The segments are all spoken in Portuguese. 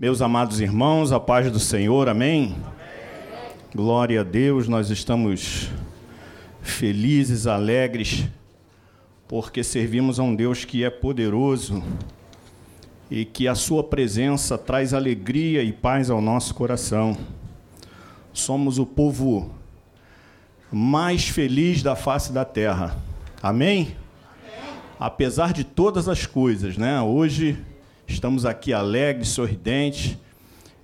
Meus amados irmãos, a paz do Senhor, amém? amém? Glória a Deus, nós estamos felizes, alegres, porque servimos a um Deus que é poderoso e que a Sua presença traz alegria e paz ao nosso coração. Somos o povo mais feliz da face da terra, amém? amém? Apesar de todas as coisas, né? Hoje Estamos aqui alegres, sorridentes.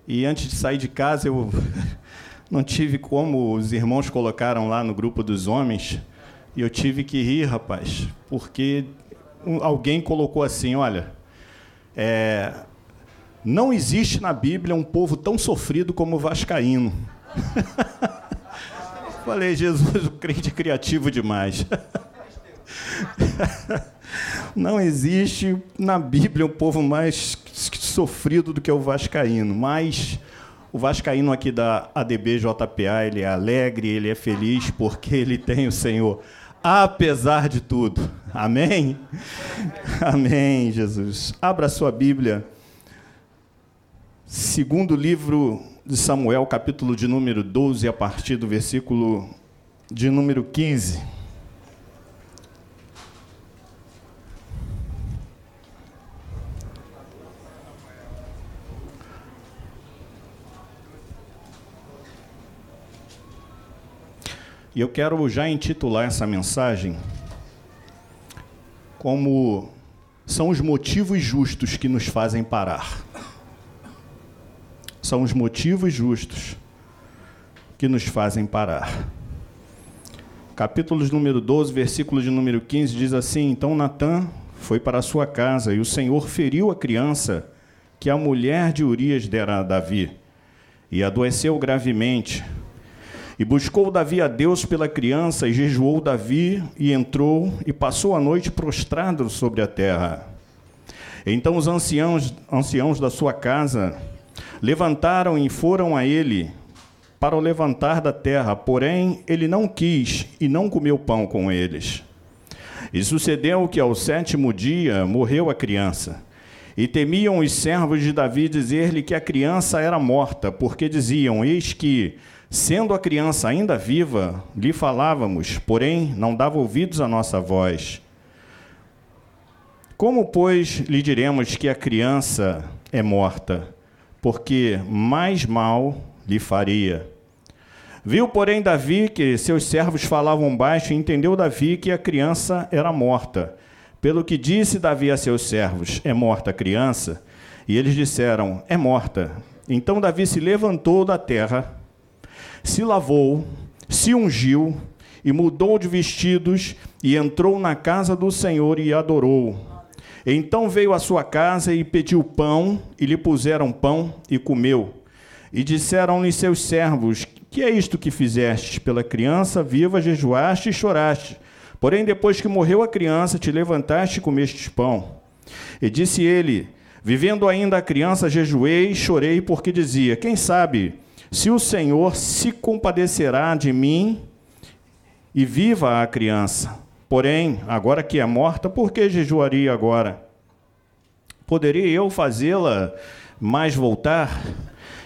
E antes de sair de casa, eu não tive como os irmãos colocaram lá no grupo dos homens. E eu tive que rir, rapaz, porque alguém colocou assim: olha, é, não existe na Bíblia um povo tão sofrido como o Vascaíno. Falei, Jesus, o crente criativo demais. Não existe na Bíblia um povo mais sofrido do que o vascaíno, mas o vascaíno aqui da ADB JPA, ele é alegre, ele é feliz porque ele tem o Senhor, apesar de tudo. Amém? Amém, Jesus. Abra sua Bíblia. Segundo livro de Samuel, capítulo de número 12, a partir do versículo de número 15. E eu quero já intitular essa mensagem como são os motivos justos que nos fazem parar. São os motivos justos que nos fazem parar. Capítulo número 12, versículo de número 15 diz assim: Então Natã foi para sua casa e o Senhor feriu a criança que a mulher de Urias dera a Davi e adoeceu gravemente. E buscou Davi a Deus pela criança, e jejuou Davi, e entrou, e passou a noite prostrado sobre a terra. Então os anciãos, anciãos da sua casa levantaram e foram a ele para o levantar da terra, porém ele não quis e não comeu pão com eles. E sucedeu que ao sétimo dia morreu a criança. E temiam os servos de Davi dizer-lhe que a criança era morta, porque diziam: Eis que Sendo a criança ainda viva, lhe falávamos, porém não dava ouvidos à nossa voz. Como, pois, lhe diremos que a criança é morta? Porque mais mal lhe faria. Viu, porém, Davi que seus servos falavam baixo e entendeu Davi que a criança era morta. Pelo que disse Davi a seus servos: É morta a criança? E eles disseram: É morta. Então Davi se levantou da terra se lavou, se ungiu e mudou de vestidos e entrou na casa do Senhor e adorou. Então veio à sua casa e pediu pão, e lhe puseram pão e comeu. E disseram-lhe seus servos: Que é isto que fizeste? Pela criança viva jejuaste e choraste. Porém, depois que morreu a criança, te levantaste e comestes pão. E disse ele: Vivendo ainda a criança, jejuei e chorei, porque dizia: Quem sabe se o Senhor se compadecerá de mim e viva a criança. Porém, agora que é morta, por que jejuaria agora? Poderia eu fazê-la mais voltar?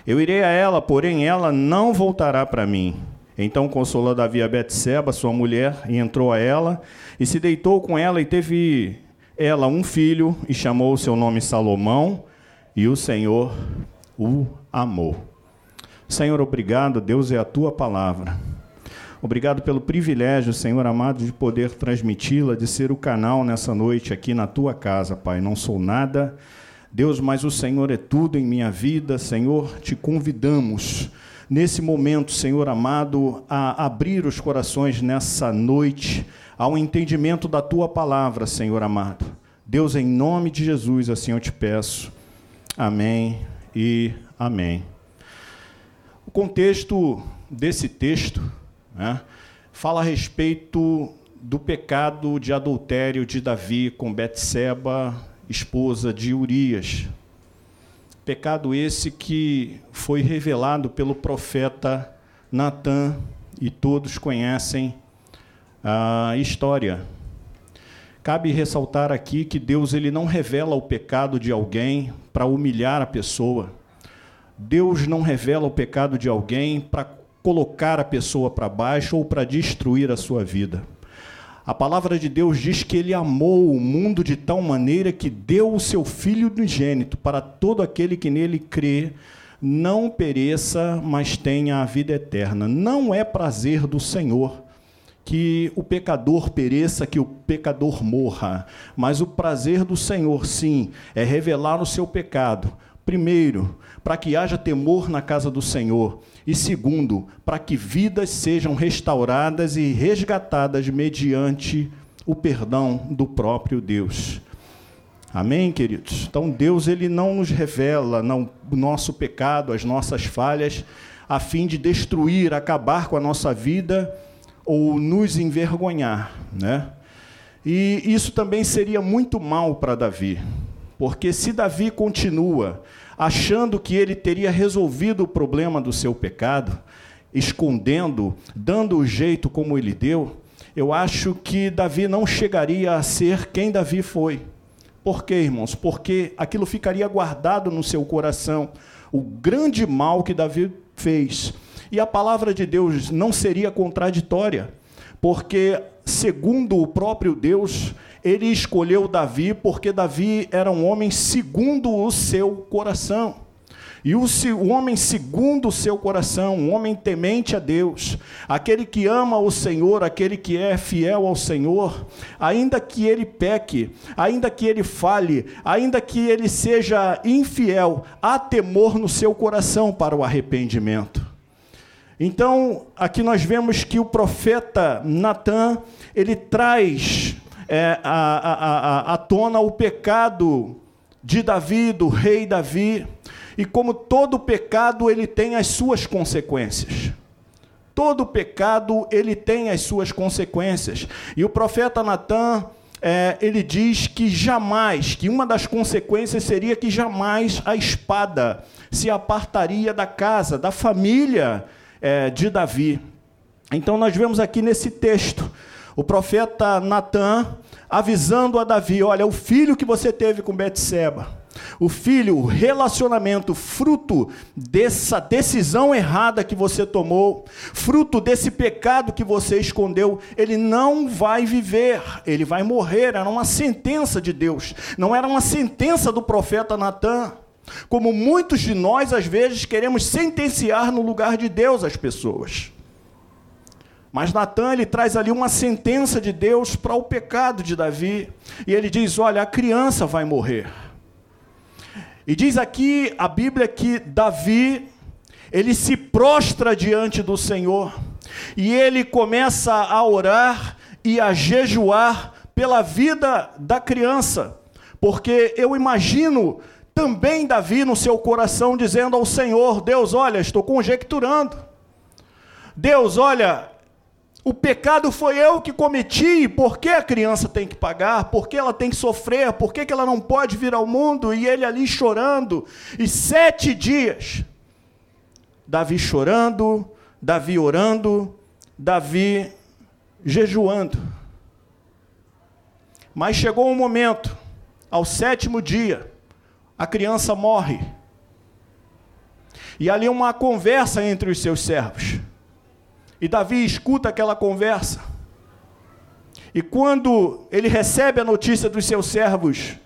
Eu irei a ela, porém ela não voltará para mim. Então consolou Davi a Betseba, sua mulher, e entrou a ela, e se deitou com ela, e teve ela um filho, e chamou o seu nome Salomão, e o Senhor o amou. Senhor, obrigado, Deus, é a tua palavra. Obrigado pelo privilégio, Senhor amado, de poder transmiti-la, de ser o canal nessa noite aqui na tua casa, Pai. Não sou nada, Deus, mas o Senhor é tudo em minha vida. Senhor, te convidamos nesse momento, Senhor amado, a abrir os corações nessa noite ao entendimento da tua palavra, Senhor amado. Deus, em nome de Jesus, assim eu te peço. Amém e amém. O contexto desse texto né, fala a respeito do pecado de adultério de Davi com Betseba, esposa de Urias. Pecado esse que foi revelado pelo profeta Natã e todos conhecem a história. Cabe ressaltar aqui que Deus ele não revela o pecado de alguém para humilhar a pessoa Deus não revela o pecado de alguém para colocar a pessoa para baixo ou para destruir a sua vida. A palavra de Deus diz que ele amou o mundo de tal maneira que deu o seu filho unigênito para todo aquele que nele crê, não pereça, mas tenha a vida eterna. Não é prazer do Senhor que o pecador pereça, que o pecador morra, mas o prazer do Senhor, sim, é revelar o seu pecado. Primeiro, para que haja temor na casa do Senhor. E segundo, para que vidas sejam restauradas e resgatadas mediante o perdão do próprio Deus. Amém, queridos? Então Deus ele não nos revela não, o nosso pecado, as nossas falhas, a fim de destruir, acabar com a nossa vida ou nos envergonhar, né? E isso também seria muito mal para Davi, porque se Davi continua achando que ele teria resolvido o problema do seu pecado, escondendo, dando o jeito como ele deu, eu acho que Davi não chegaria a ser quem Davi foi. Por quê, irmãos? Porque aquilo ficaria guardado no seu coração, o grande mal que Davi fez. E a palavra de Deus não seria contraditória, porque, segundo o próprio Deus, ele escolheu Davi porque Davi era um homem segundo o seu coração. E o, homem segundo o seu coração, um homem temente a Deus, aquele que ama o Senhor, aquele que é fiel ao Senhor, ainda que ele peque, ainda que ele fale, ainda que ele seja infiel, há temor no seu coração para o arrependimento. Então, aqui nós vemos que o profeta Natan, ele traz é, à, tona o pecado de Davi, do rei Davi, e como todo pecado ele tem as suas consequências. Todo pecado ele tem as suas consequências. E o profeta Natan, é, ele diz que jamais, que uma das consequências seria que jamais a espada se apartaria da casa, da família é, de Davi. Então nós vemos aqui nesse texto o profeta Natan avisando a Davi: olha, o filho que você teve com Betseba, o filho, o relacionamento, fruto dessa decisão errada que você tomou, fruto desse pecado que você escondeu, ele não vai viver, ele vai morrer. Era uma sentença de Deus, não era uma sentença do profeta Natan. Como muitos de nós, às vezes, queremos sentenciar no lugar de Deus as pessoas. Mas Natan ele traz ali uma sentença de Deus para o pecado de Davi, e ele diz: "Olha, a criança vai morrer". E diz aqui a Bíblia que Davi ele se prostra diante do Senhor e ele começa a orar e a jejuar pela vida da criança, porque eu imagino também Davi no seu coração dizendo ao Senhor: Deus, olha, estou conjecturando. Deus, olha, o pecado foi eu que cometi, por que a criança tem que pagar? Por que ela tem que sofrer? Por que, que ela não pode vir ao mundo? E ele ali chorando, e sete dias, Davi chorando, Davi orando, Davi jejuando. Mas chegou um momento, ao sétimo dia, a criança morre. E ali uma conversa entre os seus servos. E Davi escuta aquela conversa. E quando ele recebe a notícia dos seus servos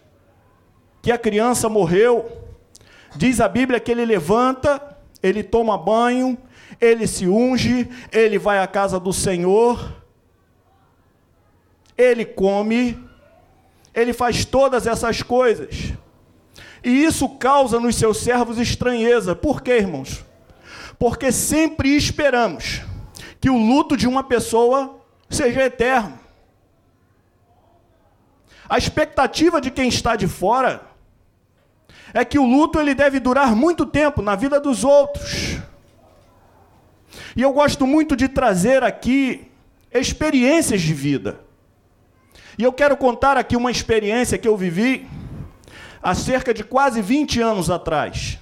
que a criança morreu, diz a Bíblia que ele levanta, ele toma banho, ele se unge, ele vai à casa do Senhor, ele come, ele faz todas essas coisas. E isso causa nos seus servos estranheza. Por quê, irmãos? Porque sempre esperamos que o luto de uma pessoa seja eterno. A expectativa de quem está de fora é que o luto ele deve durar muito tempo na vida dos outros. E eu gosto muito de trazer aqui experiências de vida. E eu quero contar aqui uma experiência que eu vivi há cerca de quase 20 anos atrás.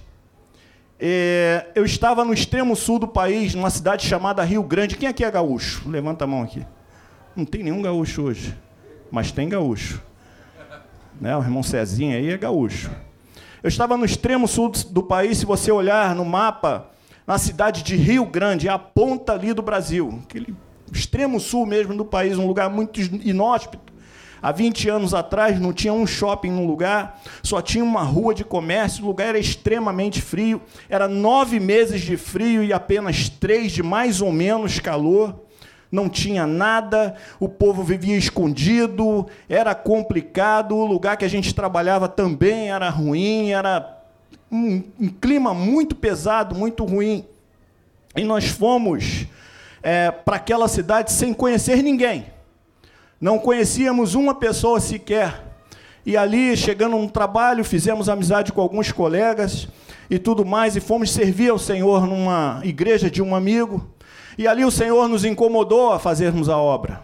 É, eu estava no extremo sul do país, numa cidade chamada Rio Grande. Quem aqui é gaúcho? Levanta a mão aqui. Não tem nenhum gaúcho hoje, mas tem gaúcho. Né? O irmão Cezinha aí é gaúcho. Eu estava no extremo sul do país, se você olhar no mapa, na cidade de Rio Grande, é a ponta ali do Brasil, aquele extremo sul mesmo do país, um lugar muito inóspito. Há 20 anos atrás não tinha um shopping no lugar, só tinha uma rua de comércio, o lugar era extremamente frio, era nove meses de frio e apenas três de mais ou menos calor. Não tinha nada, o povo vivia escondido, era complicado, o lugar que a gente trabalhava também era ruim, era um, um clima muito pesado, muito ruim. E nós fomos é, para aquela cidade sem conhecer ninguém. Não conhecíamos uma pessoa sequer. E ali, chegando no trabalho, fizemos amizade com alguns colegas e tudo mais, e fomos servir ao Senhor numa igreja de um amigo. E ali o Senhor nos incomodou a fazermos a obra.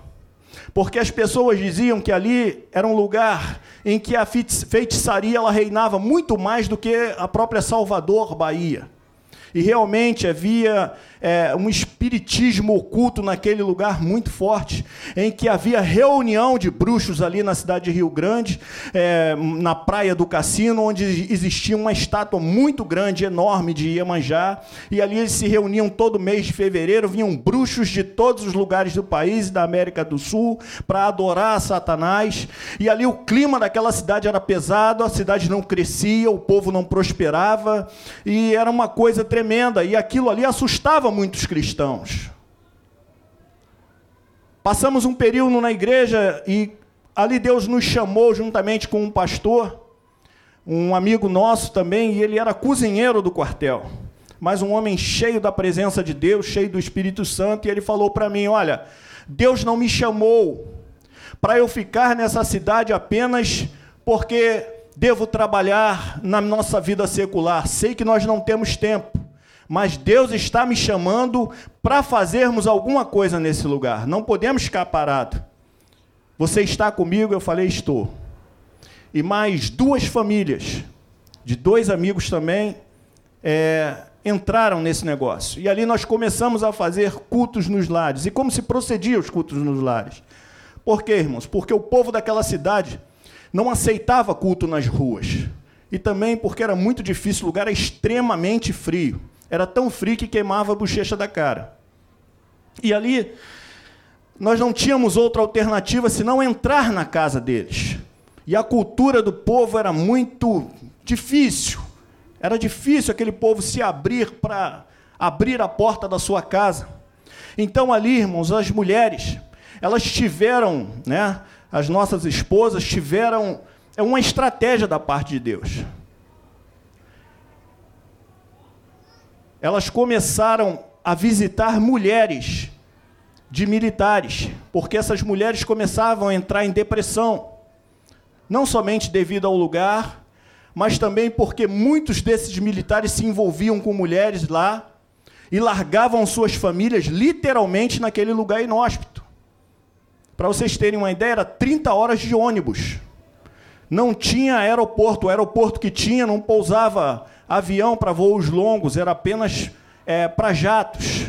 Porque as pessoas diziam que ali era um lugar em que a feitiçaria ela reinava muito mais do que a própria Salvador, Bahia. E realmente havia é, um espiritismo oculto naquele lugar muito forte, em que havia reunião de bruxos ali na cidade de Rio Grande, é, na praia do Cassino, onde existia uma estátua muito grande, enorme de Iemanjá, e ali eles se reuniam todo mês de fevereiro, vinham bruxos de todos os lugares do país e da América do Sul para adorar Satanás, e ali o clima daquela cidade era pesado, a cidade não crescia, o povo não prosperava, e era uma coisa tremenda, e aquilo ali assustava muitos cristãos. Passamos um período na igreja e ali Deus nos chamou juntamente com um pastor, um amigo nosso também, e ele era cozinheiro do quartel. Mas um homem cheio da presença de Deus, cheio do Espírito Santo, e ele falou para mim: Olha, Deus não me chamou para eu ficar nessa cidade apenas porque devo trabalhar na nossa vida secular. Sei que nós não temos tempo mas Deus está me chamando para fazermos alguma coisa nesse lugar. Não podemos ficar parados. Você está comigo? Eu falei, estou. E mais duas famílias, de dois amigos também, é, entraram nesse negócio. E ali nós começamos a fazer cultos nos lares. E como se procedia os cultos nos lares? Por quê, irmãos? Porque o povo daquela cidade não aceitava culto nas ruas. E também porque era muito difícil, o lugar era extremamente frio. Era tão frio que queimava a bochecha da cara. E ali, nós não tínhamos outra alternativa senão entrar na casa deles. E a cultura do povo era muito difícil. Era difícil aquele povo se abrir para abrir a porta da sua casa. Então ali, irmãos, as mulheres, elas tiveram, né, as nossas esposas tiveram é uma estratégia da parte de Deus. Elas começaram a visitar mulheres de militares, porque essas mulheres começavam a entrar em depressão, não somente devido ao lugar, mas também porque muitos desses militares se envolviam com mulheres lá e largavam suas famílias literalmente naquele lugar inóspito. Para vocês terem uma ideia, era 30 horas de ônibus. Não tinha aeroporto, o aeroporto que tinha não pousava avião para voos longos, era apenas é, para jatos.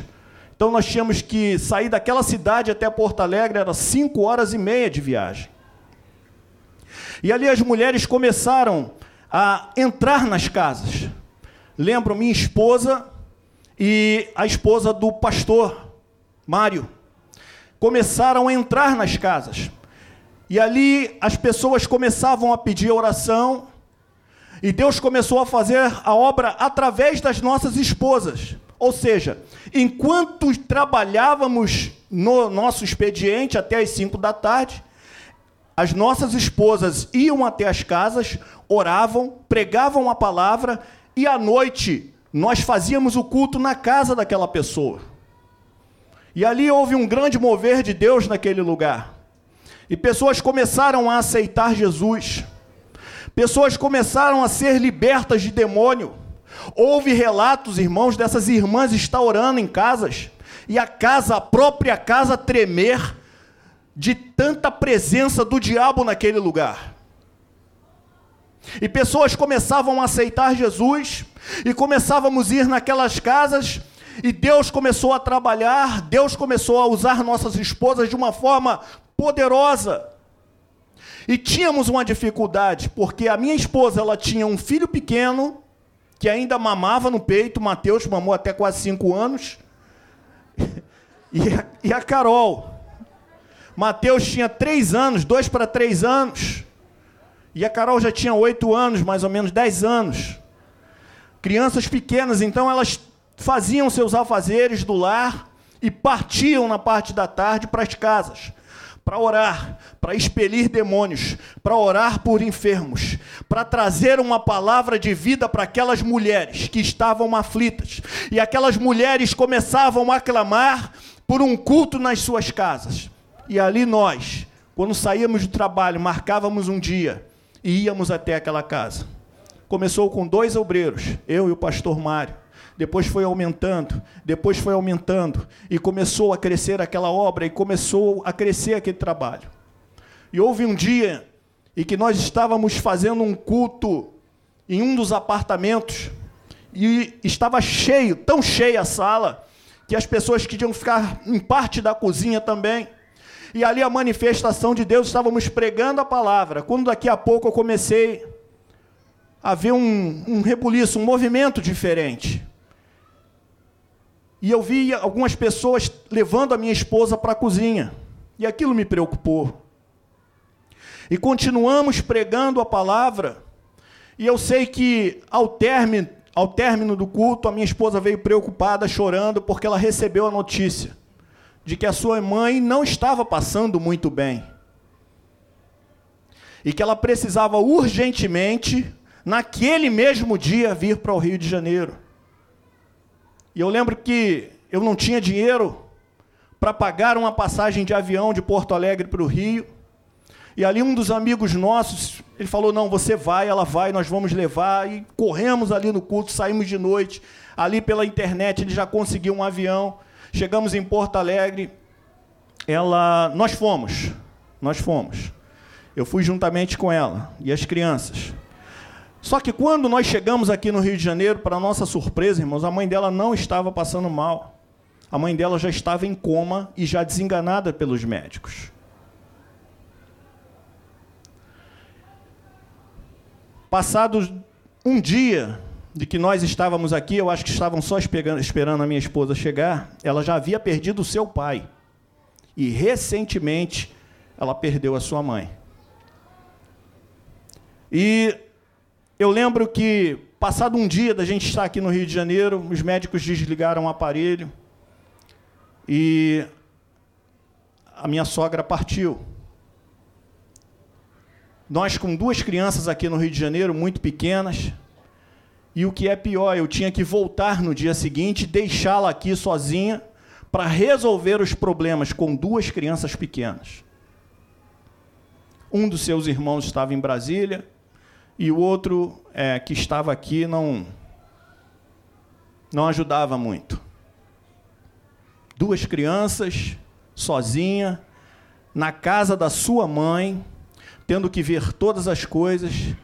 Então nós tínhamos que sair daquela cidade até Porto Alegre, era cinco horas e meia de viagem. E ali as mulheres começaram a entrar nas casas. Lembro minha esposa e a esposa do pastor Mário. Começaram a entrar nas casas. E ali as pessoas começavam a pedir oração, e Deus começou a fazer a obra através das nossas esposas. Ou seja, enquanto trabalhávamos no nosso expediente até as 5 da tarde, as nossas esposas iam até as casas, oravam, pregavam a palavra e à noite nós fazíamos o culto na casa daquela pessoa. E ali houve um grande mover de Deus naquele lugar. E pessoas começaram a aceitar Jesus. Pessoas começaram a ser libertas de demônio. Houve relatos, irmãos, dessas irmãs estar orando em casas e a casa, a própria casa tremer de tanta presença do diabo naquele lugar. E pessoas começavam a aceitar Jesus e começávamos a ir naquelas casas e Deus começou a trabalhar, Deus começou a usar nossas esposas de uma forma poderosa. E tínhamos uma dificuldade, porque a minha esposa ela tinha um filho pequeno, que ainda mamava no peito, Mateus mamou até quase cinco anos, e a, e a Carol. Mateus tinha três anos, dois para três anos, e a Carol já tinha oito anos, mais ou menos dez anos. Crianças pequenas, então elas faziam seus alfazeres do lar e partiam na parte da tarde para as casas para orar, para expelir demônios, para orar por enfermos, para trazer uma palavra de vida para aquelas mulheres que estavam aflitas. E aquelas mulheres começavam a clamar por um culto nas suas casas. E ali nós, quando saíamos do trabalho, marcávamos um dia e íamos até aquela casa. Começou com dois obreiros, eu e o pastor Mário depois foi aumentando, depois foi aumentando, e começou a crescer aquela obra, e começou a crescer aquele trabalho. E houve um dia em que nós estávamos fazendo um culto em um dos apartamentos, e estava cheio, tão cheia a sala, que as pessoas queriam ficar em parte da cozinha também. E ali a manifestação de Deus, estávamos pregando a palavra. Quando daqui a pouco eu comecei a ver um, um rebuliço, um movimento diferente. E eu vi algumas pessoas levando a minha esposa para a cozinha. E aquilo me preocupou. E continuamos pregando a palavra. E eu sei que ao término, ao término do culto, a minha esposa veio preocupada, chorando, porque ela recebeu a notícia de que a sua mãe não estava passando muito bem. E que ela precisava urgentemente, naquele mesmo dia, vir para o Rio de Janeiro. E eu lembro que eu não tinha dinheiro para pagar uma passagem de avião de Porto Alegre para o Rio. E ali um dos amigos nossos, ele falou: "Não, você vai, ela vai, nós vamos levar". E corremos ali no culto, saímos de noite. Ali pela internet ele já conseguiu um avião. Chegamos em Porto Alegre. Ela, nós fomos. Nós fomos. Eu fui juntamente com ela e as crianças. Só que quando nós chegamos aqui no Rio de Janeiro, para nossa surpresa, irmãos, a mãe dela não estava passando mal. A mãe dela já estava em coma e já desenganada pelos médicos. Passado um dia de que nós estávamos aqui, eu acho que estavam só esperando a minha esposa chegar, ela já havia perdido o seu pai. E recentemente ela perdeu a sua mãe. E eu lembro que, passado um dia da gente estar aqui no Rio de Janeiro, os médicos desligaram o aparelho e a minha sogra partiu. Nós com duas crianças aqui no Rio de Janeiro, muito pequenas, e o que é pior, eu tinha que voltar no dia seguinte, deixá-la aqui sozinha para resolver os problemas com duas crianças pequenas. Um dos seus irmãos estava em Brasília, e o outro é, que estava aqui não, não ajudava muito. Duas crianças, sozinha, na casa da sua mãe, tendo que ver todas as coisas,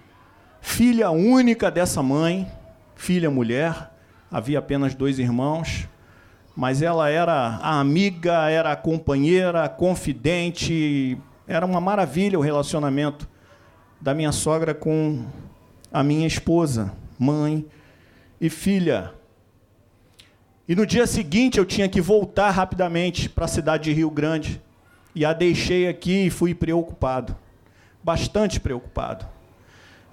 filha única dessa mãe, filha mulher, havia apenas dois irmãos, mas ela era a amiga, era a companheira, a confidente, era uma maravilha o relacionamento da minha sogra com a minha esposa, mãe e filha. E no dia seguinte eu tinha que voltar rapidamente para a cidade de Rio Grande. E a deixei aqui e fui preocupado, bastante preocupado.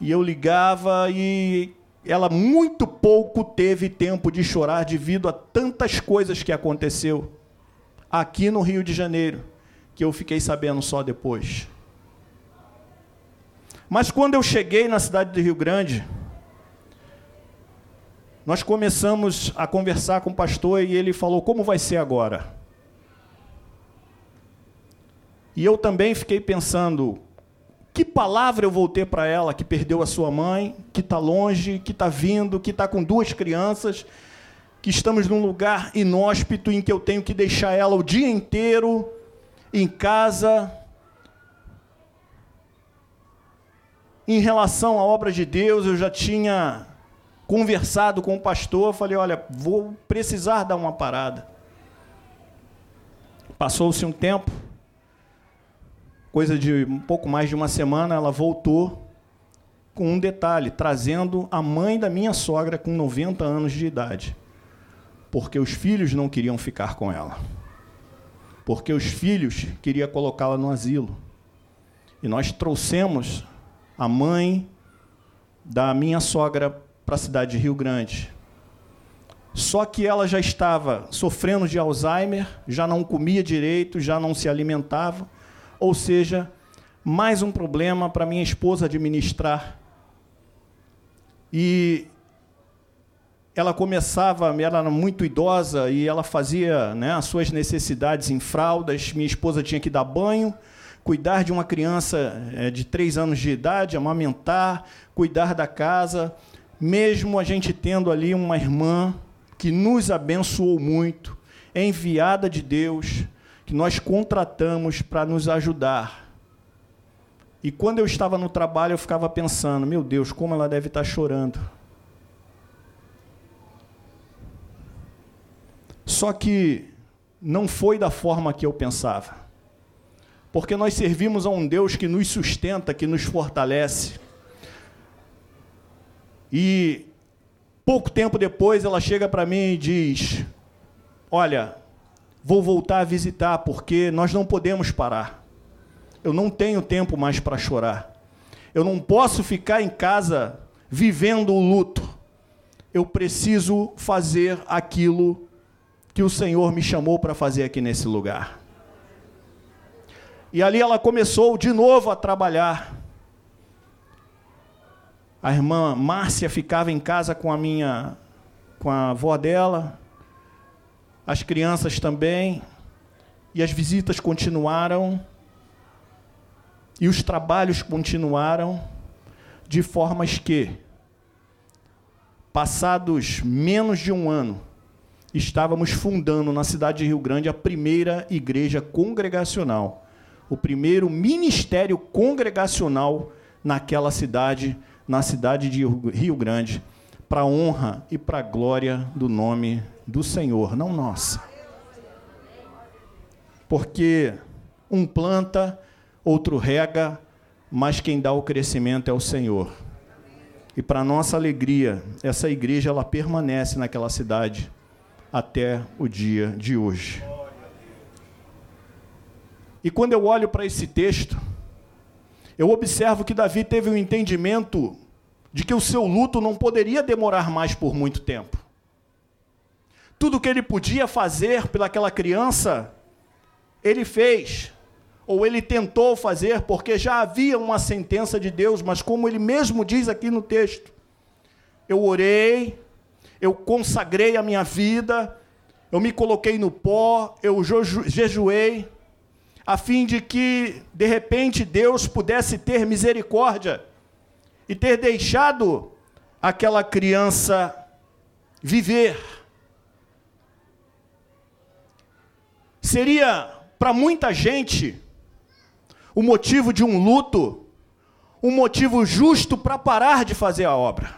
E eu ligava e ela muito pouco teve tempo de chorar devido a tantas coisas que aconteceu aqui no Rio de Janeiro, que eu fiquei sabendo só depois. Mas quando eu cheguei na cidade de Rio Grande, nós começamos a conversar com o pastor e ele falou: Como vai ser agora? E eu também fiquei pensando: que palavra eu vou ter para ela que perdeu a sua mãe, que está longe, que está vindo, que está com duas crianças, que estamos num lugar inóspito em que eu tenho que deixar ela o dia inteiro em casa, em relação à obra de Deus, eu já tinha conversado com o pastor, falei, olha, vou precisar dar uma parada. Passou-se um tempo, coisa de um pouco mais de uma semana, ela voltou com um detalhe, trazendo a mãe da minha sogra com 90 anos de idade. Porque os filhos não queriam ficar com ela. Porque os filhos queriam colocá-la no asilo. E nós trouxemos a mãe da minha sogra para a cidade de Rio Grande. Só que ela já estava sofrendo de Alzheimer, já não comia direito, já não se alimentava. Ou seja, mais um problema para minha esposa administrar e ela começava, ela era muito idosa e ela fazia né, as suas necessidades em fraldas. Minha esposa tinha que dar banho, cuidar de uma criança é, de três anos de idade, amamentar, cuidar da casa. Mesmo a gente tendo ali uma irmã que nos abençoou muito, enviada de Deus, que nós contratamos para nos ajudar. E quando eu estava no trabalho, eu ficava pensando: meu Deus, como ela deve estar chorando. Só que não foi da forma que eu pensava. Porque nós servimos a um Deus que nos sustenta, que nos fortalece. E pouco tempo depois ela chega para mim e diz: Olha, vou voltar a visitar porque nós não podemos parar. Eu não tenho tempo mais para chorar. Eu não posso ficar em casa vivendo o luto. Eu preciso fazer aquilo que o Senhor me chamou para fazer aqui nesse lugar. E ali ela começou de novo a trabalhar. A irmã Márcia ficava em casa com a minha com a avó dela. As crianças também. E as visitas continuaram. E os trabalhos continuaram de formas que, passados menos de um ano, estávamos fundando na cidade de Rio Grande a primeira igreja congregacional, o primeiro ministério congregacional naquela cidade, na cidade de Rio Grande, para honra e para glória do nome do Senhor, não nossa. Porque um planta outro rega, mas quem dá o crescimento é o Senhor. E para nossa alegria, essa igreja ela permanece naquela cidade até o dia de hoje. E quando eu olho para esse texto, eu observo que Davi teve um entendimento de que o seu luto não poderia demorar mais por muito tempo. Tudo que ele podia fazer pelaquela criança, ele fez ou ele tentou fazer, porque já havia uma sentença de Deus, mas como ele mesmo diz aqui no texto, eu orei, eu consagrei a minha vida, eu me coloquei no pó, eu jejuei, a fim de que, de repente, Deus pudesse ter misericórdia e ter deixado aquela criança viver. Seria para muita gente o motivo de um luto, um motivo justo para parar de fazer a obra.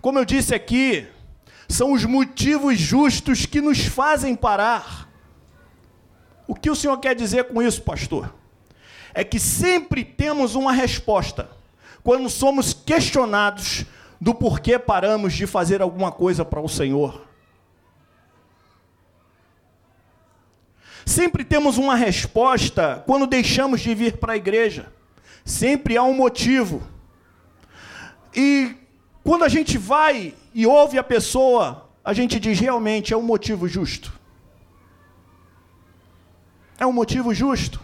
Como eu disse aqui, são os motivos justos que nos fazem parar. O que o senhor quer dizer com isso, pastor? É que sempre temos uma resposta quando somos questionados do porquê paramos de fazer alguma coisa para o Senhor. Sempre temos uma resposta quando deixamos de vir para a igreja. Sempre há um motivo. E quando a gente vai e ouve a pessoa, a gente diz realmente é um motivo justo. É um motivo justo.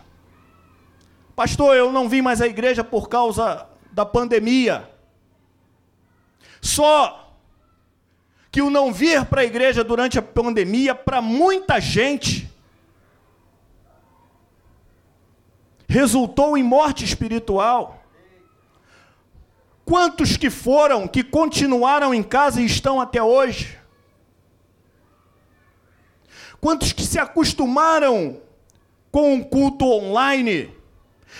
Pastor, eu não vim mais à igreja por causa da pandemia. Só que o não vir para a igreja durante a pandemia, para muita gente, resultou em morte espiritual. Quantos que foram, que continuaram em casa e estão até hoje? Quantos que se acostumaram com um culto online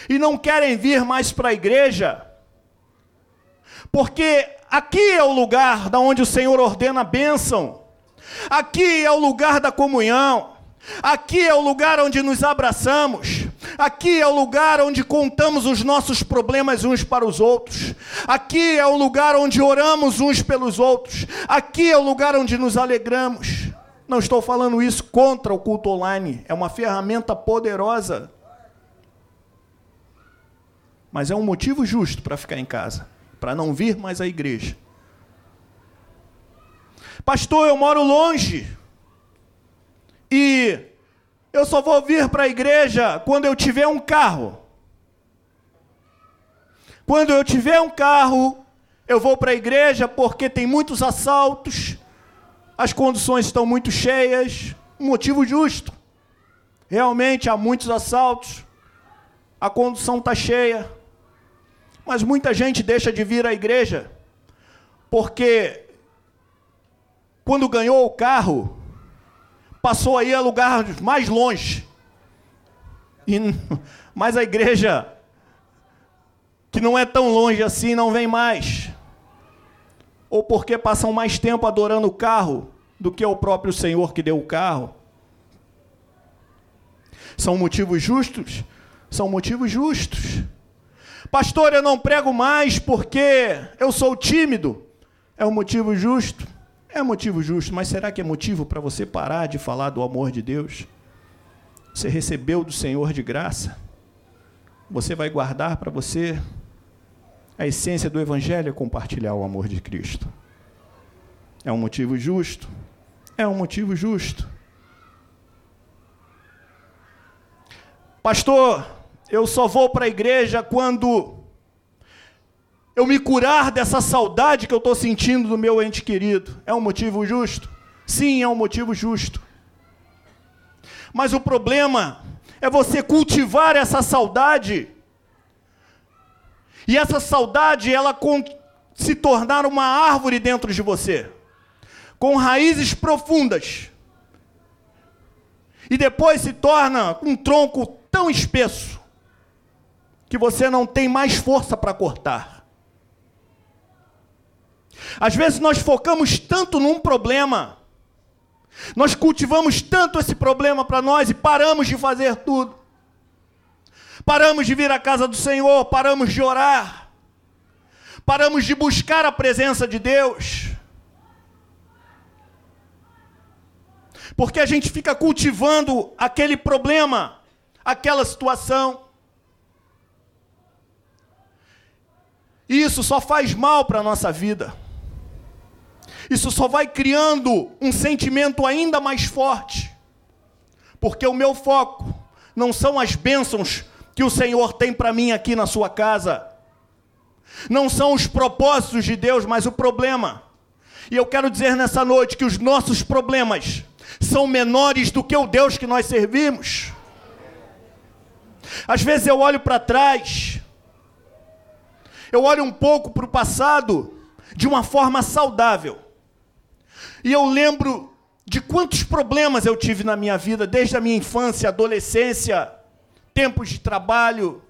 e não querem vir mais para a igreja? Porque aqui é o lugar da onde o Senhor ordena a bênção. Aqui é o lugar da comunhão. Aqui é o lugar onde nos abraçamos. Aqui é o lugar onde contamos os nossos problemas uns para os outros. Aqui é o lugar onde oramos uns pelos outros. Aqui é o lugar onde nos alegramos. Não estou falando isso contra o culto online, é uma ferramenta poderosa. Mas é um motivo justo para ficar em casa, para não vir mais à igreja. Pastor, eu moro longe. E eu só vou vir para a igreja quando eu tiver um carro. Quando eu tiver um carro, eu vou para a igreja porque tem muitos assaltos, as condições estão muito cheias, um motivo justo. Realmente há muitos assaltos, a condução está cheia, mas muita gente deixa de vir à igreja porque quando ganhou o carro, passou aí a lugar mais longe. E, mas a igreja, que não é tão longe assim, não vem mais. Ou porque passam mais tempo adorando o carro do que o próprio Senhor que deu o carro. São motivos justos? São motivos justos. Pastor, eu não prego mais porque eu sou tímido. É um motivo justo. É motivo justo, mas será que é motivo para você parar de falar do amor de Deus? Você recebeu do Senhor de graça? Você vai guardar para você? A essência do Evangelho é compartilhar o amor de Cristo. É um motivo justo? É um motivo justo. Pastor, eu só vou para a igreja quando eu me curar dessa saudade que eu estou sentindo do meu ente querido. É um motivo justo? Sim, é um motivo justo. Mas o problema é você cultivar essa saudade. E essa saudade, ela se tornar uma árvore dentro de você, com raízes profundas. E depois se torna um tronco tão espesso que você não tem mais força para cortar. Às vezes nós focamos tanto num problema, nós cultivamos tanto esse problema para nós e paramos de fazer tudo. Paramos de vir à casa do Senhor, paramos de orar, paramos de buscar a presença de Deus. Porque a gente fica cultivando aquele problema, aquela situação. E isso só faz mal para a nossa vida. Isso só vai criando um sentimento ainda mais forte. Porque o meu foco não são as bênçãos que o Senhor tem para mim aqui na sua casa. Não são os propósitos de Deus, mas o problema. E eu quero dizer nessa noite que os nossos problemas são menores do que o Deus que nós servimos. Às vezes eu olho para trás, eu olho um pouco para o passado de uma forma saudável. E eu lembro de quantos problemas eu tive na minha vida, desde a minha infância, adolescência, tempos de trabalho,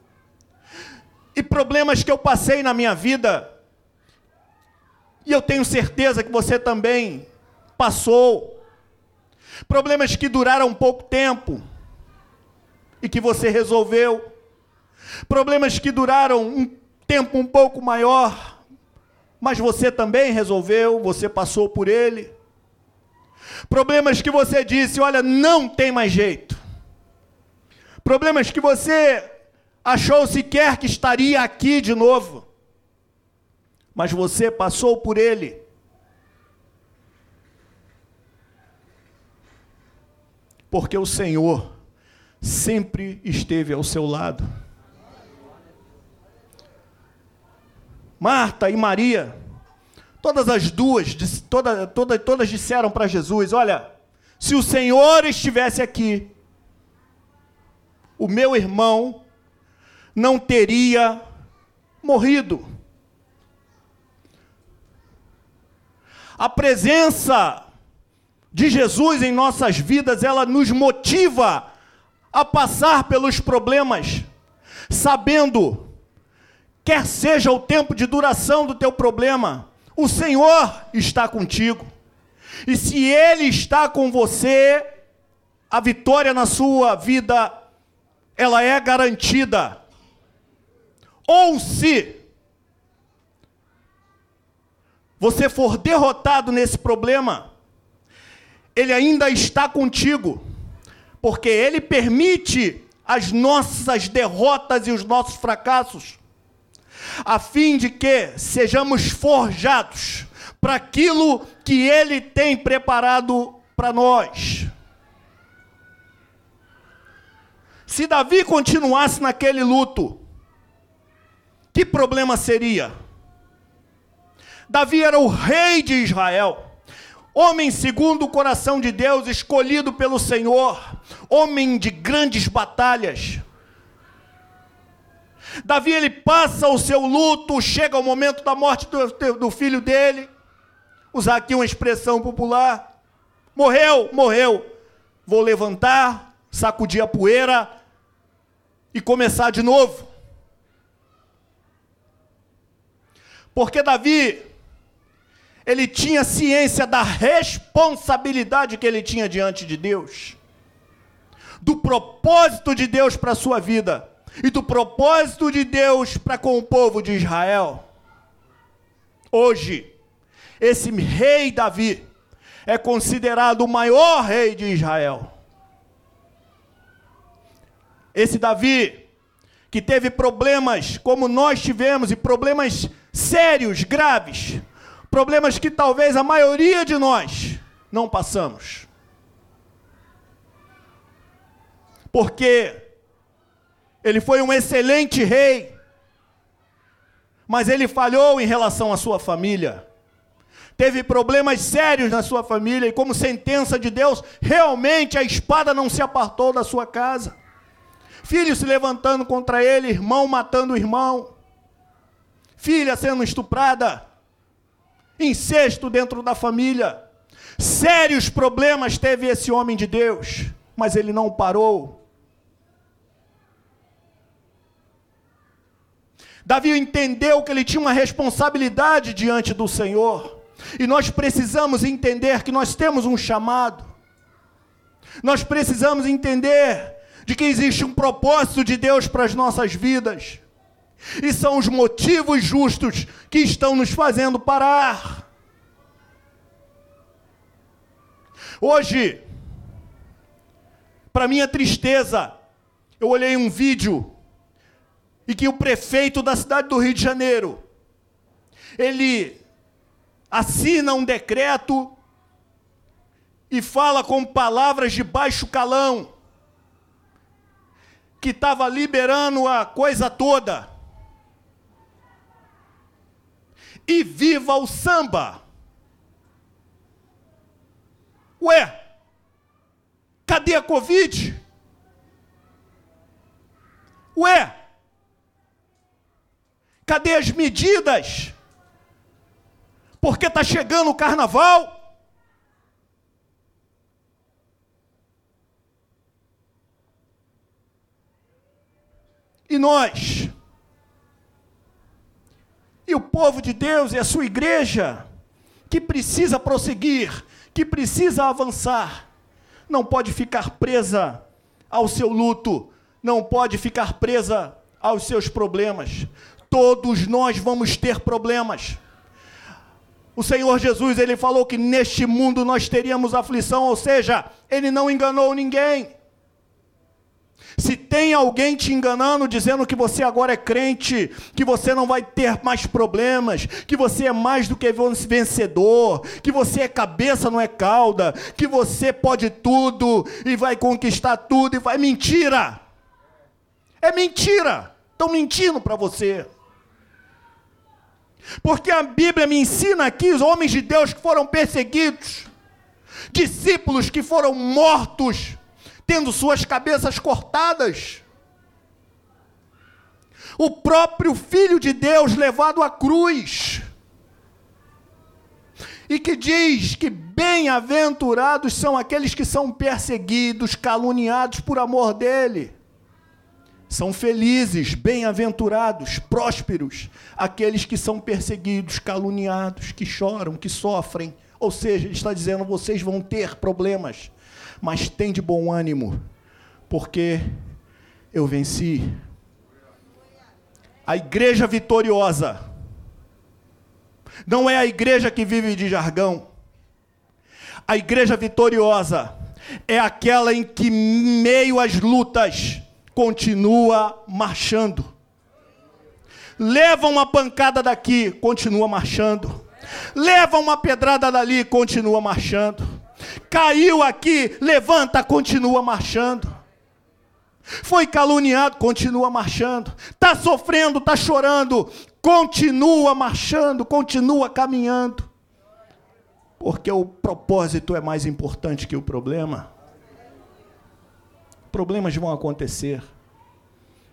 e problemas que eu passei na minha vida. E eu tenho certeza que você também passou. Problemas que duraram pouco tempo e que você resolveu. Problemas que duraram um tempo um pouco maior, mas você também resolveu, você passou por ele. Problemas que você disse, olha, não tem mais jeito. Problemas que você achou sequer que estaria aqui de novo. Mas você passou por ele. Porque o Senhor sempre esteve ao seu lado. Marta e Maria Todas as duas, toda, toda, todas disseram para Jesus: Olha, se o Senhor estivesse aqui, o meu irmão não teria morrido. A presença de Jesus em nossas vidas, ela nos motiva a passar pelos problemas, sabendo, quer seja o tempo de duração do teu problema, o Senhor está contigo. E se Ele está com você, a vitória na sua vida ela é garantida. Ou se você for derrotado nesse problema, ele ainda está contigo, porque ele permite as nossas derrotas e os nossos fracassos, a fim de que sejamos forjados para aquilo que ele tem preparado para nós. Se Davi continuasse naquele luto, que problema seria? Davi era o rei de Israel, homem segundo o coração de Deus, escolhido pelo Senhor, homem de grandes batalhas. Davi ele passa o seu luto, chega o momento da morte do, do filho dele, usar aqui uma expressão popular: morreu, morreu, vou levantar, sacudir a poeira e começar de novo. Porque Davi, ele tinha ciência da responsabilidade que ele tinha diante de Deus, do propósito de Deus para a sua vida e do propósito de Deus para com o povo de Israel. Hoje, esse rei Davi é considerado o maior rei de Israel. Esse Davi, que teve problemas como nós tivemos, e problemas sérios, graves, problemas que talvez a maioria de nós não passamos. Porque ele foi um excelente rei, mas ele falhou em relação à sua família. Teve problemas sérios na sua família, e como sentença de Deus, realmente a espada não se apartou da sua casa filho se levantando contra ele, irmão matando o irmão, filha sendo estuprada, incesto dentro da família. Sérios problemas teve esse homem de Deus, mas ele não parou. Davi entendeu que ele tinha uma responsabilidade diante do Senhor. E nós precisamos entender que nós temos um chamado. Nós precisamos entender de que existe um propósito de Deus para as nossas vidas. E são os motivos justos que estão nos fazendo parar. Hoje, para minha tristeza, eu olhei um vídeo e que o prefeito da cidade do Rio de Janeiro, ele assina um decreto e fala com palavras de baixo calão que estava liberando a coisa toda. E viva o samba! Ué, cadê a Covid? Ué, cadê as medidas? Porque está chegando o carnaval. E nós? E o povo de Deus e a sua igreja, que precisa prosseguir, que precisa avançar, não pode ficar presa ao seu luto, não pode ficar presa aos seus problemas. Todos nós vamos ter problemas. O Senhor Jesus, ele falou que neste mundo nós teríamos aflição, ou seja, ele não enganou ninguém. Se tem alguém te enganando, dizendo que você agora é crente, que você não vai ter mais problemas, que você é mais do que vencedor, que você é cabeça, não é cauda, que você pode tudo e vai conquistar tudo e vai mentira. É mentira. Estão mentindo para você. Porque a Bíblia me ensina aqui os homens de Deus que foram perseguidos, discípulos que foram mortos tendo suas cabeças cortadas. O próprio Filho de Deus levado à cruz. E que diz que bem-aventurados são aqueles que são perseguidos, caluniados por amor dele. São felizes, bem-aventurados, prósperos, aqueles que são perseguidos, caluniados, que choram, que sofrem. Ou seja, ele está dizendo: vocês vão ter problemas, mas tem de bom ânimo, porque eu venci. A igreja vitoriosa não é a igreja que vive de jargão. A igreja vitoriosa é aquela em que, meio às lutas, continua marchando. Leva uma pancada daqui, continua marchando. Leva uma pedrada dali, continua marchando. Caiu aqui, levanta, continua marchando. Foi caluniado, continua marchando. Está sofrendo, está chorando, continua marchando, continua caminhando. Porque o propósito é mais importante que o problema. Problemas vão acontecer,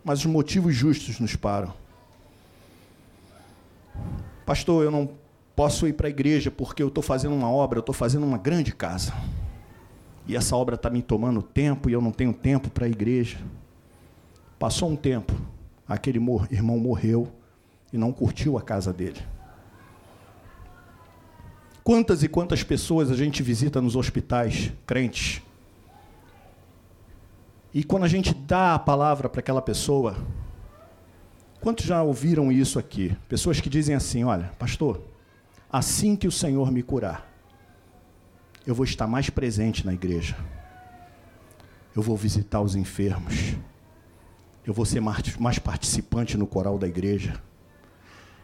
mas os motivos justos nos param. Pastor, eu não posso ir para a igreja porque eu estou fazendo uma obra, eu estou fazendo uma grande casa. E essa obra está me tomando tempo e eu não tenho tempo para a igreja. Passou um tempo, aquele irmão morreu e não curtiu a casa dele. Quantas e quantas pessoas a gente visita nos hospitais, crentes, e quando a gente dá a palavra para aquela pessoa, quantos já ouviram isso aqui? Pessoas que dizem assim: Olha, pastor, assim que o Senhor me curar, eu vou estar mais presente na igreja. Eu vou visitar os enfermos. Eu vou ser mais participante no coral da igreja.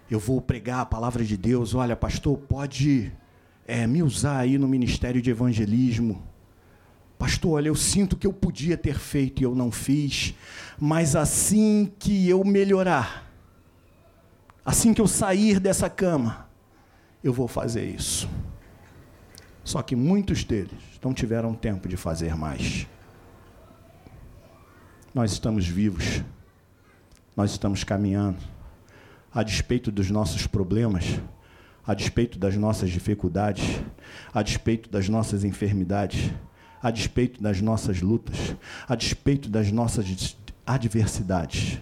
Eu vou pregar a palavra de Deus. Olha, pastor, pode é, me usar aí no ministério de evangelismo. Pastor, olha, eu sinto que eu podia ter feito e eu não fiz, mas assim que eu melhorar, assim que eu sair dessa cama, eu vou fazer isso. Só que muitos deles não tiveram tempo de fazer mais. Nós estamos vivos, nós estamos caminhando, a despeito dos nossos problemas, a despeito das nossas dificuldades, a despeito das nossas enfermidades, a despeito das nossas lutas, a despeito das nossas adversidades.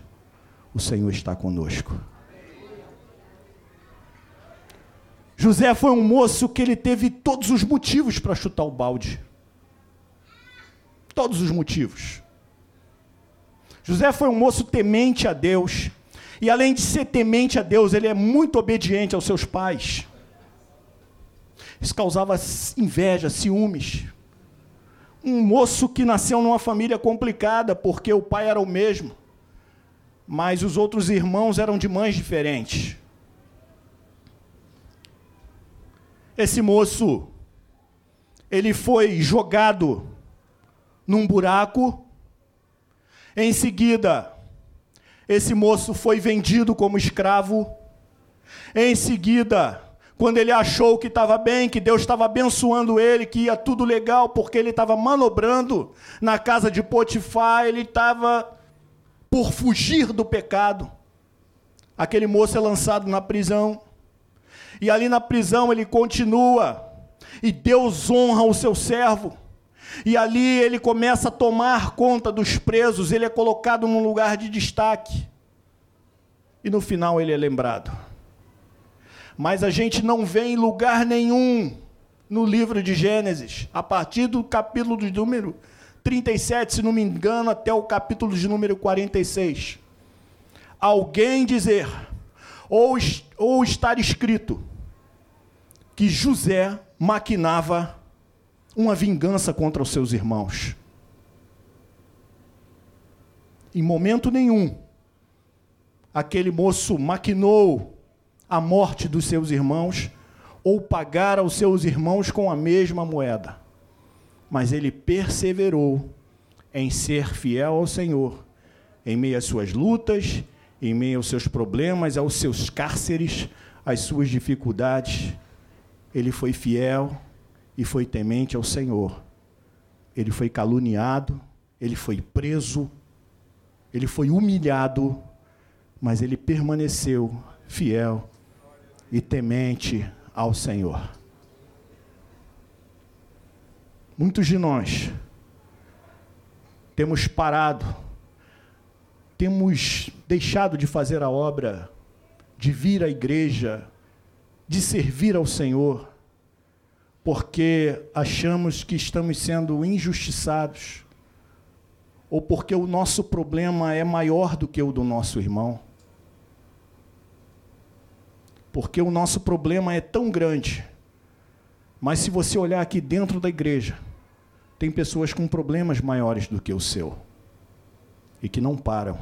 O Senhor está conosco. José foi um moço que ele teve todos os motivos para chutar o balde. Todos os motivos. José foi um moço temente a Deus. E além de ser temente a Deus, ele é muito obediente aos seus pais. Isso causava inveja, ciúmes. Um moço que nasceu numa família complicada, porque o pai era o mesmo, mas os outros irmãos eram de mães diferentes. Esse moço, ele foi jogado num buraco. Em seguida, esse moço foi vendido como escravo. Em seguida, quando ele achou que estava bem, que Deus estava abençoando ele, que ia tudo legal, porque ele estava manobrando na casa de Potifar, ele estava por fugir do pecado. Aquele moço é lançado na prisão. E ali na prisão ele continua. E Deus honra o seu servo. E ali ele começa a tomar conta dos presos, ele é colocado num lugar de destaque. E no final ele é lembrado. Mas a gente não vê em lugar nenhum no livro de Gênesis, a partir do capítulo de número 37, se não me engano, até o capítulo de número 46. Alguém dizer, ou, ou estar escrito que José maquinava uma vingança contra os seus irmãos. Em momento nenhum, aquele moço maquinou a morte dos seus irmãos ou pagar aos seus irmãos com a mesma moeda. Mas ele perseverou em ser fiel ao Senhor, em meio às suas lutas, em meio aos seus problemas, aos seus cárceres, às suas dificuldades. Ele foi fiel e foi temente ao Senhor. Ele foi caluniado, ele foi preso, ele foi humilhado, mas ele permaneceu fiel e temente ao Senhor. Muitos de nós temos parado, temos deixado de fazer a obra, de vir à igreja, de servir ao Senhor, porque achamos que estamos sendo injustiçados, ou porque o nosso problema é maior do que o do nosso irmão. Porque o nosso problema é tão grande. Mas se você olhar aqui dentro da igreja, tem pessoas com problemas maiores do que o seu e que não param.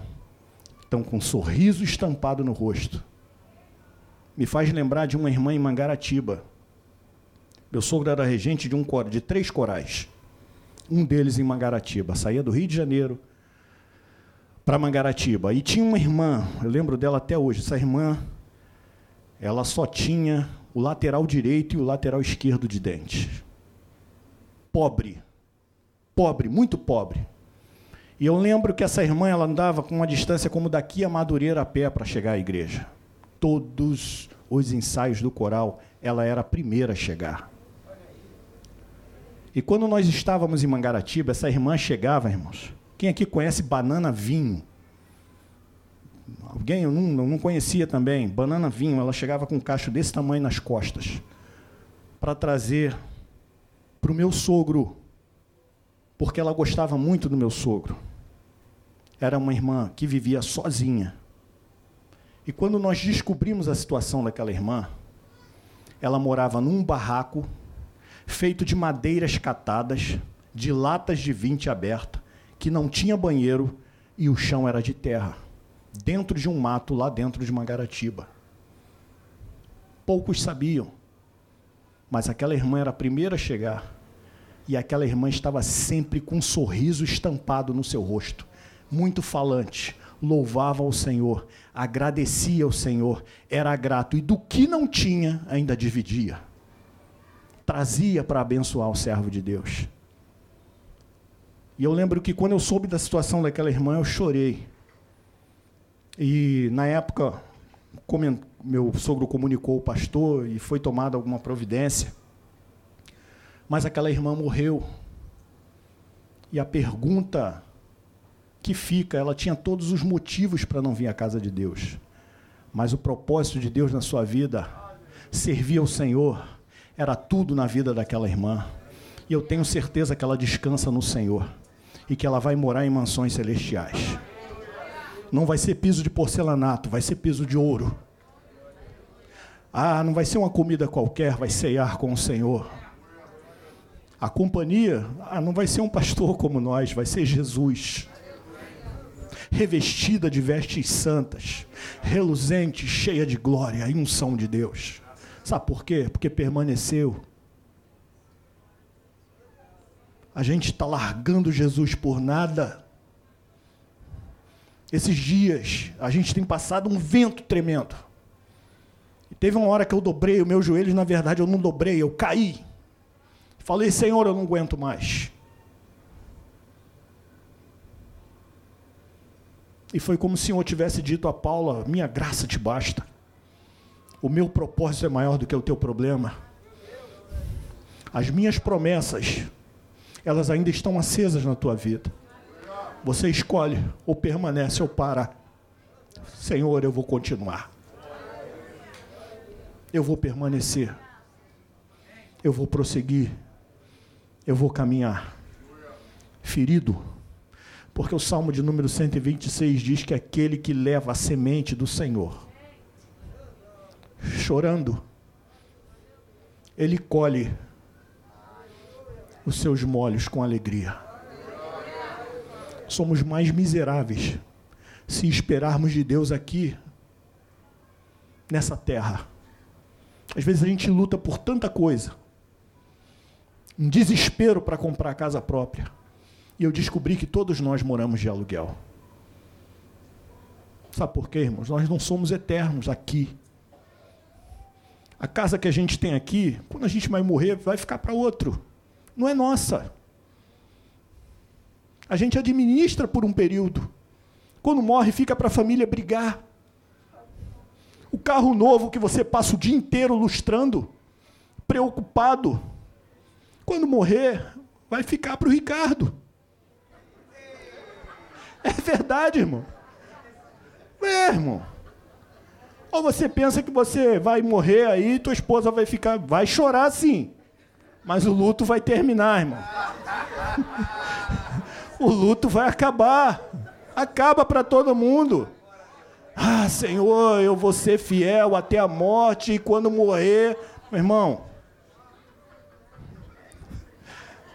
Estão com um sorriso estampado no rosto. Me faz lembrar de uma irmã em Mangaratiba. Meu sogro era regente de um coro, de três corais. Um deles em Mangaratiba. Saía do Rio de Janeiro para Mangaratiba. E tinha uma irmã, eu lembro dela até hoje. Essa irmã, ela só tinha o lateral direito e o lateral esquerdo de dente. Pobre. Pobre, muito pobre. E eu lembro que essa irmã ela andava com uma distância como daqui a Madureira a pé para chegar à igreja. Todos os ensaios do coral, ela era a primeira a chegar. E quando nós estávamos em Mangaratiba, essa irmã chegava, irmãos. Quem aqui conhece banana vinho? Alguém eu não, não conhecia também. Banana vinho, ela chegava com um cacho desse tamanho nas costas para trazer para o meu sogro, porque ela gostava muito do meu sogro. Era uma irmã que vivia sozinha. E quando nós descobrimos a situação daquela irmã, ela morava num barraco feito de madeiras catadas, de latas de vinte aberta, que não tinha banheiro e o chão era de terra dentro de um mato lá dentro de Mangaratiba. Poucos sabiam, mas aquela irmã era a primeira a chegar e aquela irmã estava sempre com um sorriso estampado no seu rosto, muito falante, louvava ao Senhor, agradecia ao Senhor, era grato e do que não tinha ainda dividia. Trazia para abençoar o servo de Deus. E eu lembro que quando eu soube da situação daquela irmã, eu chorei. E na época, meu sogro comunicou o pastor e foi tomada alguma providência. Mas aquela irmã morreu. E a pergunta que fica, ela tinha todos os motivos para não vir à casa de Deus. Mas o propósito de Deus na sua vida, servir ao Senhor, era tudo na vida daquela irmã. E eu tenho certeza que ela descansa no Senhor e que ela vai morar em mansões celestiais. Não vai ser piso de porcelanato, vai ser piso de ouro. Ah, não vai ser uma comida qualquer, vai ceiar com o Senhor. A companhia, ah, não vai ser um pastor como nós, vai ser Jesus. Revestida de vestes santas, reluzente, cheia de glória e unção de Deus. Sabe por quê? Porque permaneceu. A gente está largando Jesus por nada. Esses dias, a gente tem passado um vento tremendo. E teve uma hora que eu dobrei o meu joelho, na verdade eu não dobrei, eu caí. Falei, Senhor, eu não aguento mais. E foi como se o Senhor tivesse dito a Paula: Minha graça te basta. O meu propósito é maior do que o teu problema. As minhas promessas, elas ainda estão acesas na tua vida. Você escolhe ou permanece ou para. Senhor, eu vou continuar. Eu vou permanecer. Eu vou prosseguir. Eu vou caminhar. Ferido. Porque o Salmo de número 126 diz que aquele que leva a semente do Senhor, chorando, ele colhe os seus molhos com alegria somos mais miseráveis se esperarmos de Deus aqui, nessa terra. Às vezes a gente luta por tanta coisa, um desespero para comprar casa própria. E eu descobri que todos nós moramos de aluguel. Sabe por quê, irmãos? Nós não somos eternos aqui. A casa que a gente tem aqui, quando a gente vai morrer, vai ficar para outro. Não é nossa. A gente administra por um período. Quando morre, fica para a família brigar. O carro novo que você passa o dia inteiro lustrando, preocupado. Quando morrer, vai ficar para o Ricardo. Verdade, irmão. É, irmão. Ou você pensa que você vai morrer aí, tua esposa vai ficar, vai chorar sim. Mas o luto vai terminar, irmão. o luto vai acabar. Acaba para todo mundo. Ah, Senhor, eu vou ser fiel até a morte e quando morrer, meu irmão,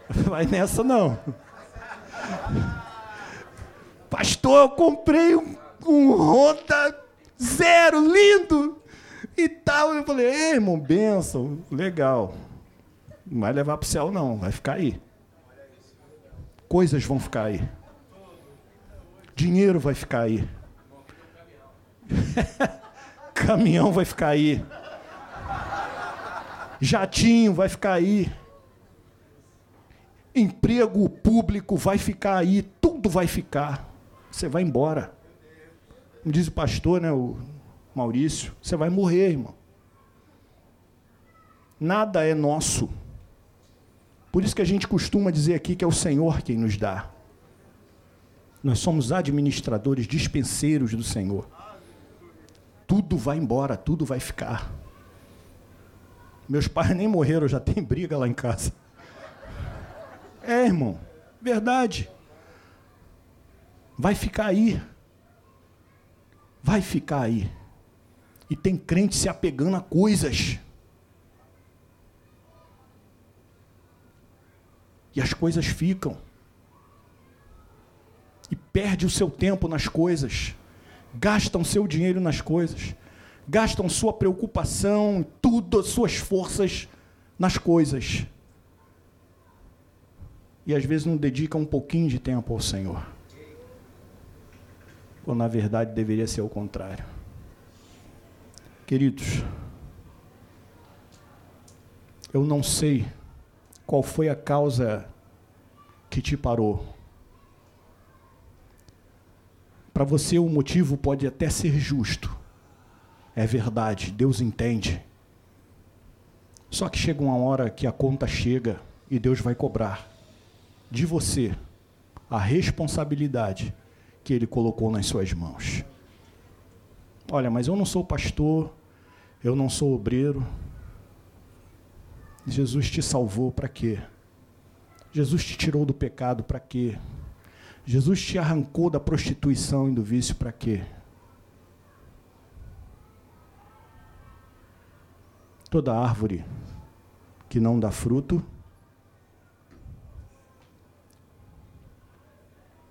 vai nessa não. Pastor, eu comprei um, um Honda zero, lindo e tal. Eu falei, Ei, irmão, benção, legal. Não vai levar para o céu, não, vai ficar aí. Coisas vão ficar aí. Dinheiro vai ficar aí. Caminhão vai ficar aí. Jatinho vai ficar aí. Emprego público vai ficar aí. Tudo vai ficar. Você vai embora. Como diz o pastor, né, o Maurício, você vai morrer, irmão. Nada é nosso. Por isso que a gente costuma dizer aqui que é o Senhor quem nos dá. Nós somos administradores, dispenseiros do Senhor. Tudo vai embora, tudo vai ficar. Meus pais nem morreram, já tem briga lá em casa. É, irmão, verdade. Vai ficar aí. Vai ficar aí. E tem crente se apegando a coisas. E as coisas ficam. E perde o seu tempo nas coisas. Gastam seu dinheiro nas coisas. Gastam sua preocupação, tudo, suas forças nas coisas. E às vezes não dedicam um pouquinho de tempo ao Senhor. Quando na verdade deveria ser o contrário. Queridos, eu não sei qual foi a causa que te parou. Para você, o motivo pode até ser justo. É verdade, Deus entende. Só que chega uma hora que a conta chega e Deus vai cobrar de você a responsabilidade que Ele colocou nas suas mãos. Olha, mas eu não sou pastor, eu não sou obreiro. Jesus te salvou para quê? Jesus te tirou do pecado para quê? Jesus te arrancou da prostituição e do vício para quê? Toda árvore que não dá fruto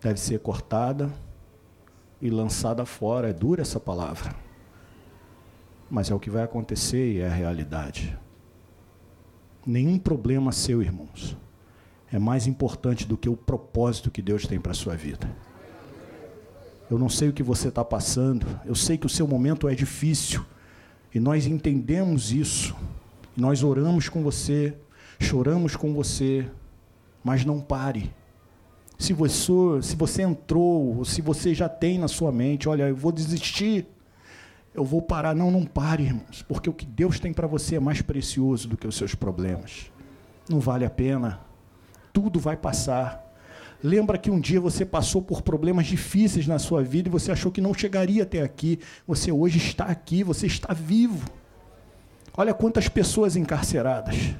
deve ser cortada e lançada fora. É dura essa palavra. Mas é o que vai acontecer e é a realidade. Nenhum problema seu, irmãos, é mais importante do que o propósito que Deus tem para a sua vida. Eu não sei o que você está passando, eu sei que o seu momento é difícil, e nós entendemos isso, nós oramos com você, choramos com você, mas não pare. Se você, se você entrou, ou se você já tem na sua mente, olha, eu vou desistir, eu vou parar. Não, não pare, irmãos, porque o que Deus tem para você é mais precioso do que os seus problemas. Não vale a pena. Tudo vai passar. Lembra que um dia você passou por problemas difíceis na sua vida e você achou que não chegaria até aqui. Você hoje está aqui, você está vivo. Olha quantas pessoas encarceradas.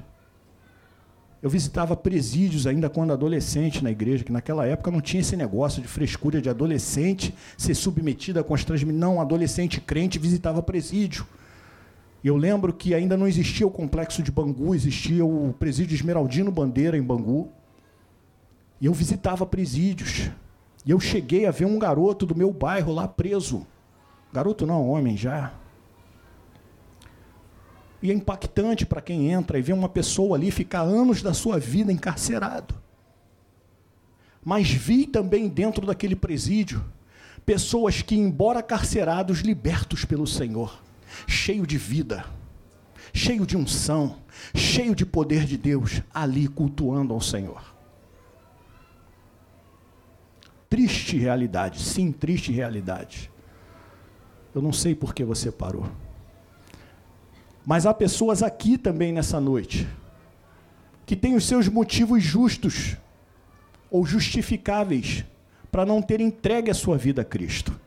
Eu visitava presídios ainda quando adolescente na igreja, que naquela época não tinha esse negócio de frescura de adolescente ser submetida a constrangimento. Não, adolescente crente visitava presídio. Eu lembro que ainda não existia o complexo de Bangu, existia o presídio Esmeraldino Bandeira em Bangu. E eu visitava presídios. E eu cheguei a ver um garoto do meu bairro lá preso. Garoto não, homem já. E é impactante para quem entra e vê uma pessoa ali ficar anos da sua vida encarcerado. Mas vi também dentro daquele presídio pessoas que, embora carcerados, libertos pelo Senhor, cheio de vida, cheio de unção, cheio de poder de Deus, ali cultuando ao Senhor. Triste realidade, sim, triste realidade. Eu não sei por que você parou. Mas há pessoas aqui também nessa noite que têm os seus motivos justos ou justificáveis para não ter entregue a sua vida a Cristo.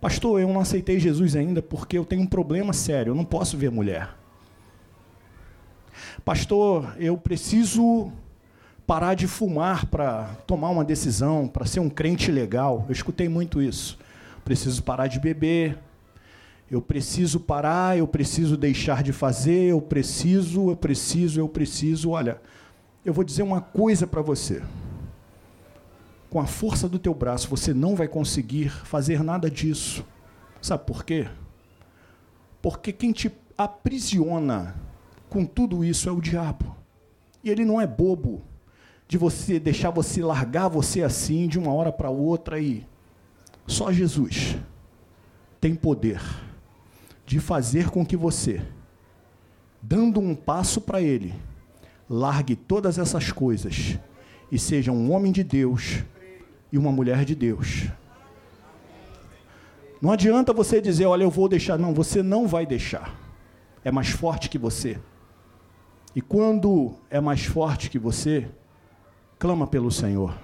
Pastor, eu não aceitei Jesus ainda porque eu tenho um problema sério, eu não posso ver mulher. Pastor, eu preciso parar de fumar para tomar uma decisão, para ser um crente legal. Eu escutei muito isso. Preciso parar de beber. Eu preciso parar, eu preciso deixar de fazer, eu preciso, eu preciso, eu preciso. Olha, eu vou dizer uma coisa para você. Com a força do teu braço, você não vai conseguir fazer nada disso. Sabe por quê? Porque quem te aprisiona com tudo isso é o diabo. E ele não é bobo de você deixar você largar você assim de uma hora para outra e só Jesus tem poder de fazer com que você, dando um passo para ele, largue todas essas coisas e seja um homem de Deus e uma mulher de Deus. Não adianta você dizer, olha, eu vou deixar. Não, você não vai deixar. É mais forte que você. E quando é mais forte que você, clama pelo Senhor.